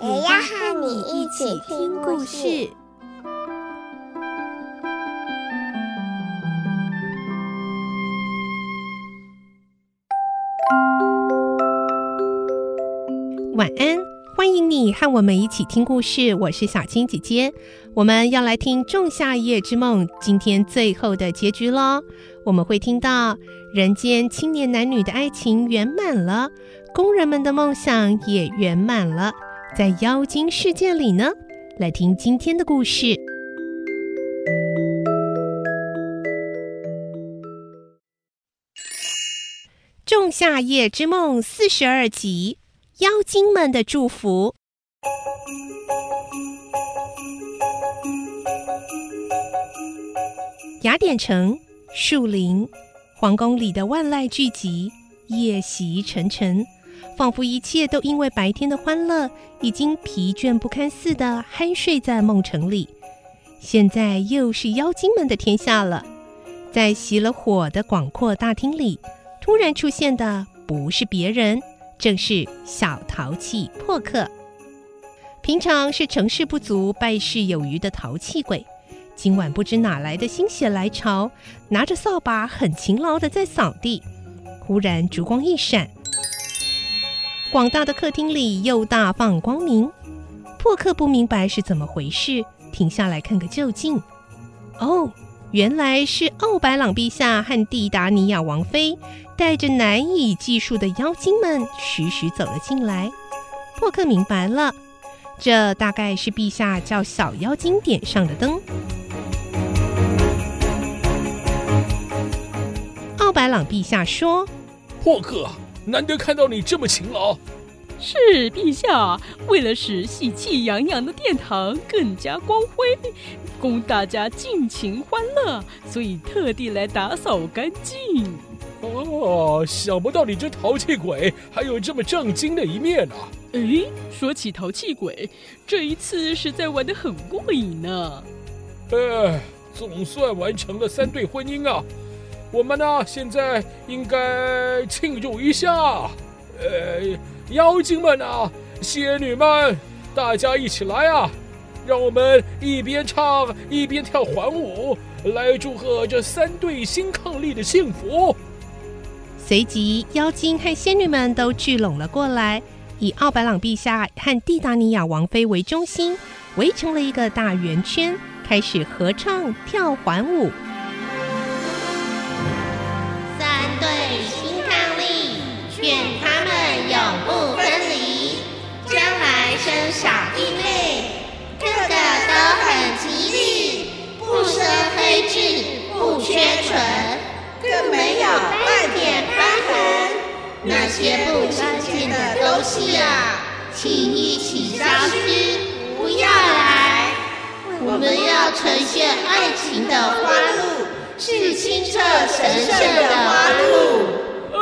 也要和你一起听故事。晚安，欢迎你和我们一起听故事。我是小青姐姐，我们要来听《仲夏夜之梦》今天最后的结局喽。我们会听到人间青年男女的爱情圆满了，工人们的梦想也圆满了。在妖精世界里呢，来听今天的故事，《仲夏夜之梦》四十二集。妖精们的祝福。雅典城、树林、皇宫里的万籁俱寂，夜袭沉沉，仿佛一切都因为白天的欢乐已经疲倦不堪似的酣睡在梦城里。现在又是妖精们的天下了。在熄了火的广阔大厅里，突然出现的不是别人。正是小淘气破克，平常是成事不足败事有余的淘气鬼，今晚不知哪来的心血来潮，拿着扫把很勤劳的在扫地。忽然烛光一闪，广大的客厅里又大放光明。破克不明白是怎么回事，停下来看个究竟。哦。原来是奥白朗陛下和蒂达尼亚王妃带着难以计数的妖精们徐徐走了进来。破克明白了，这大概是陛下叫小妖精点上的灯。奥白朗陛下说：“破克，难得看到你这么勤劳。”是陛下，为了使喜气洋洋的殿堂更加光辉，供大家尽情欢乐，所以特地来打扫干净。哦，想不到你这淘气鬼还有这么正经的一面啊！诶，说起淘气鬼，这一次实在玩得很过瘾呢。哎，总算完成了三对婚姻啊！我们呢，现在应该庆祝一下。呃。妖精们啊，仙女们，大家一起来啊！让我们一边唱一边跳环舞，来祝贺这三对新伉俪的幸福。随即，妖精和仙女们都聚拢了过来，以奥白朗陛下和蒂达尼亚王妃为中心，围成了一个大圆圈，开始合唱跳环舞。请一起消失，不要来。我们要呈现爱情的花路，是清澈神圣的花路。啊，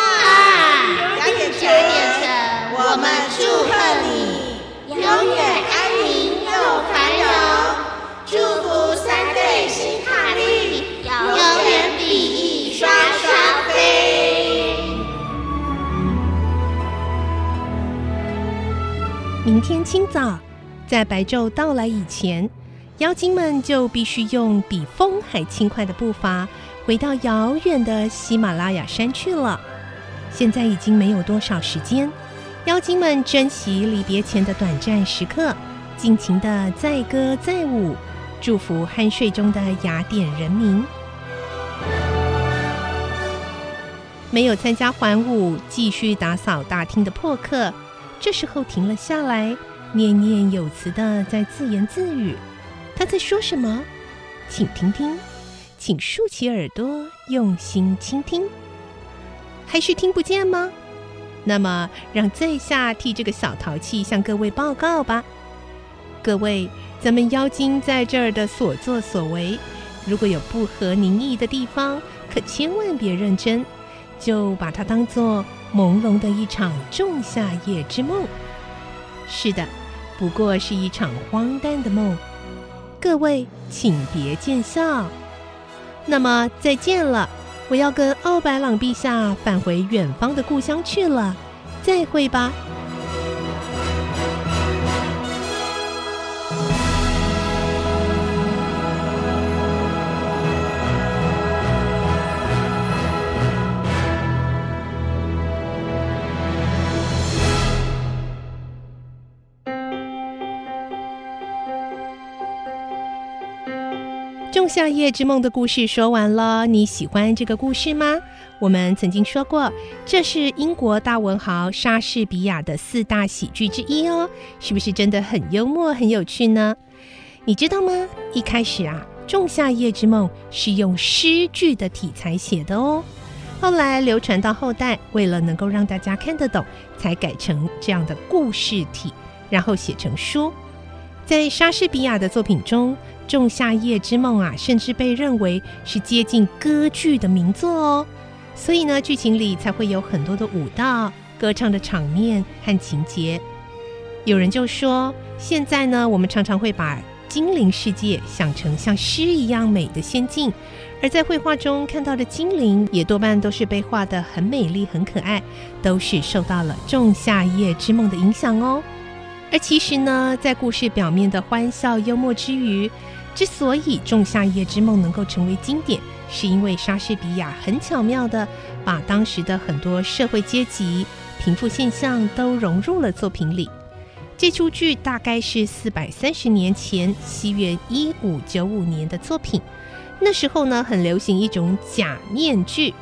雅典城。我们祝贺你永远明天清早，在白昼到来以前，妖精们就必须用比风还轻快的步伐回到遥远的喜马拉雅山去了。现在已经没有多少时间。妖精们珍惜离别前的短暂时刻，尽情的载歌载舞，祝福酣睡中的雅典人民。没有参加环舞、继续打扫大厅的破克，这时候停了下来，念念有词地在自言自语：“他在说什么？请听听，请竖起耳朵，用心倾听。还是听不见吗？”那么，让在下替这个小淘气向各位报告吧。各位，咱们妖精在这儿的所作所为，如果有不合您意的地方，可千万别认真，就把它当做朦胧的一场仲夏夜之梦。是的，不过是一场荒诞的梦。各位，请别见笑。那么再见了，我要跟奥白朗陛下返回远方的故乡去了。再会吧。仲夏夜之梦的故事说完了，你喜欢这个故事吗？我们曾经说过，这是英国大文豪莎士比亚的四大喜剧之一哦，是不是真的很幽默、很有趣呢？你知道吗？一开始啊，《仲夏夜之梦》是用诗句的题材写的哦，后来流传到后代，为了能够让大家看得懂，才改成这样的故事体，然后写成书。在莎士比亚的作品中，《仲夏夜之梦》啊，甚至被认为是接近歌剧的名作哦。所以呢，剧情里才会有很多的舞蹈、歌唱的场面和情节。有人就说，现在呢，我们常常会把精灵世界想成像诗一样美的仙境，而在绘画中看到的精灵，也多半都是被画得很美丽、很可爱，都是受到了《仲夏夜之梦》的影响哦。而其实呢，在故事表面的欢笑幽默之余，之所以《仲夏夜之梦》能够成为经典，是因为莎士比亚很巧妙的把当时的很多社会阶级、贫富现象都融入了作品里。这出剧大概是四百三十年前，西元一五九五年的作品。那时候呢，很流行一种假面具，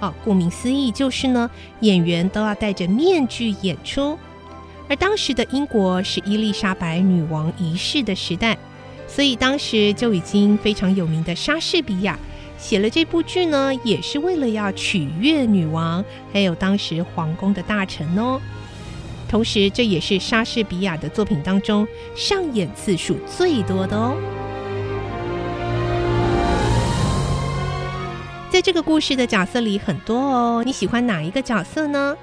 哦，顾名思义就是呢，演员都要戴着面具演出。而当时的英国是伊丽莎白女王一世的时代，所以当时就已经非常有名的莎士比亚。写了这部剧呢，也是为了要取悦女王，还有当时皇宫的大臣哦。同时，这也是莎士比亚的作品当中上演次数最多的哦。在这个故事的角色里很多哦，你喜欢哪一个角色呢？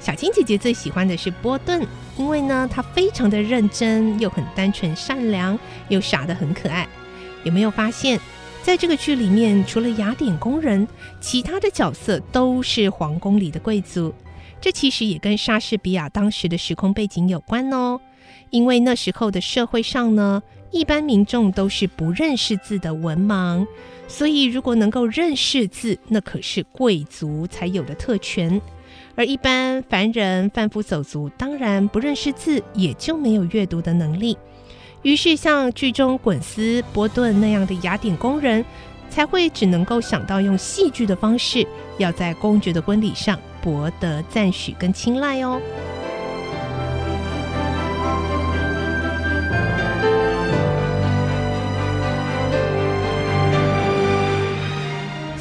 小青姐姐最喜欢的是波顿，因为呢，他非常的认真，又很单纯善良，又傻得很可爱。有没有发现？在这个剧里面，除了雅典工人，其他的角色都是皇宫里的贵族。这其实也跟莎士比亚当时的时空背景有关哦。因为那时候的社会上呢，一般民众都是不认识字的文盲，所以如果能够认识字，那可是贵族才有的特权。而一般凡人、贩夫走卒，当然不认识字，也就没有阅读的能力。于是，像剧中滚丝、波顿那样的雅典工人，才会只能够想到用戏剧的方式，要在公爵的婚礼上博得赞许跟青睐哦。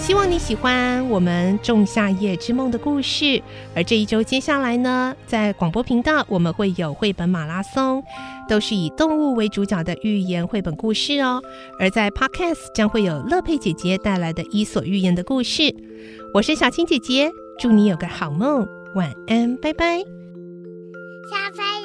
希望你喜欢我们《仲夏夜之梦》的故事。而这一周接下来呢，在广播频道我们会有绘本马拉松，都是以动物为主角的寓言绘本故事哦。而在 Podcast 将会有乐佩姐姐带来的伊索寓言的故事。我是小青姐姐，祝你有个好梦，晚安，拜拜。小飞。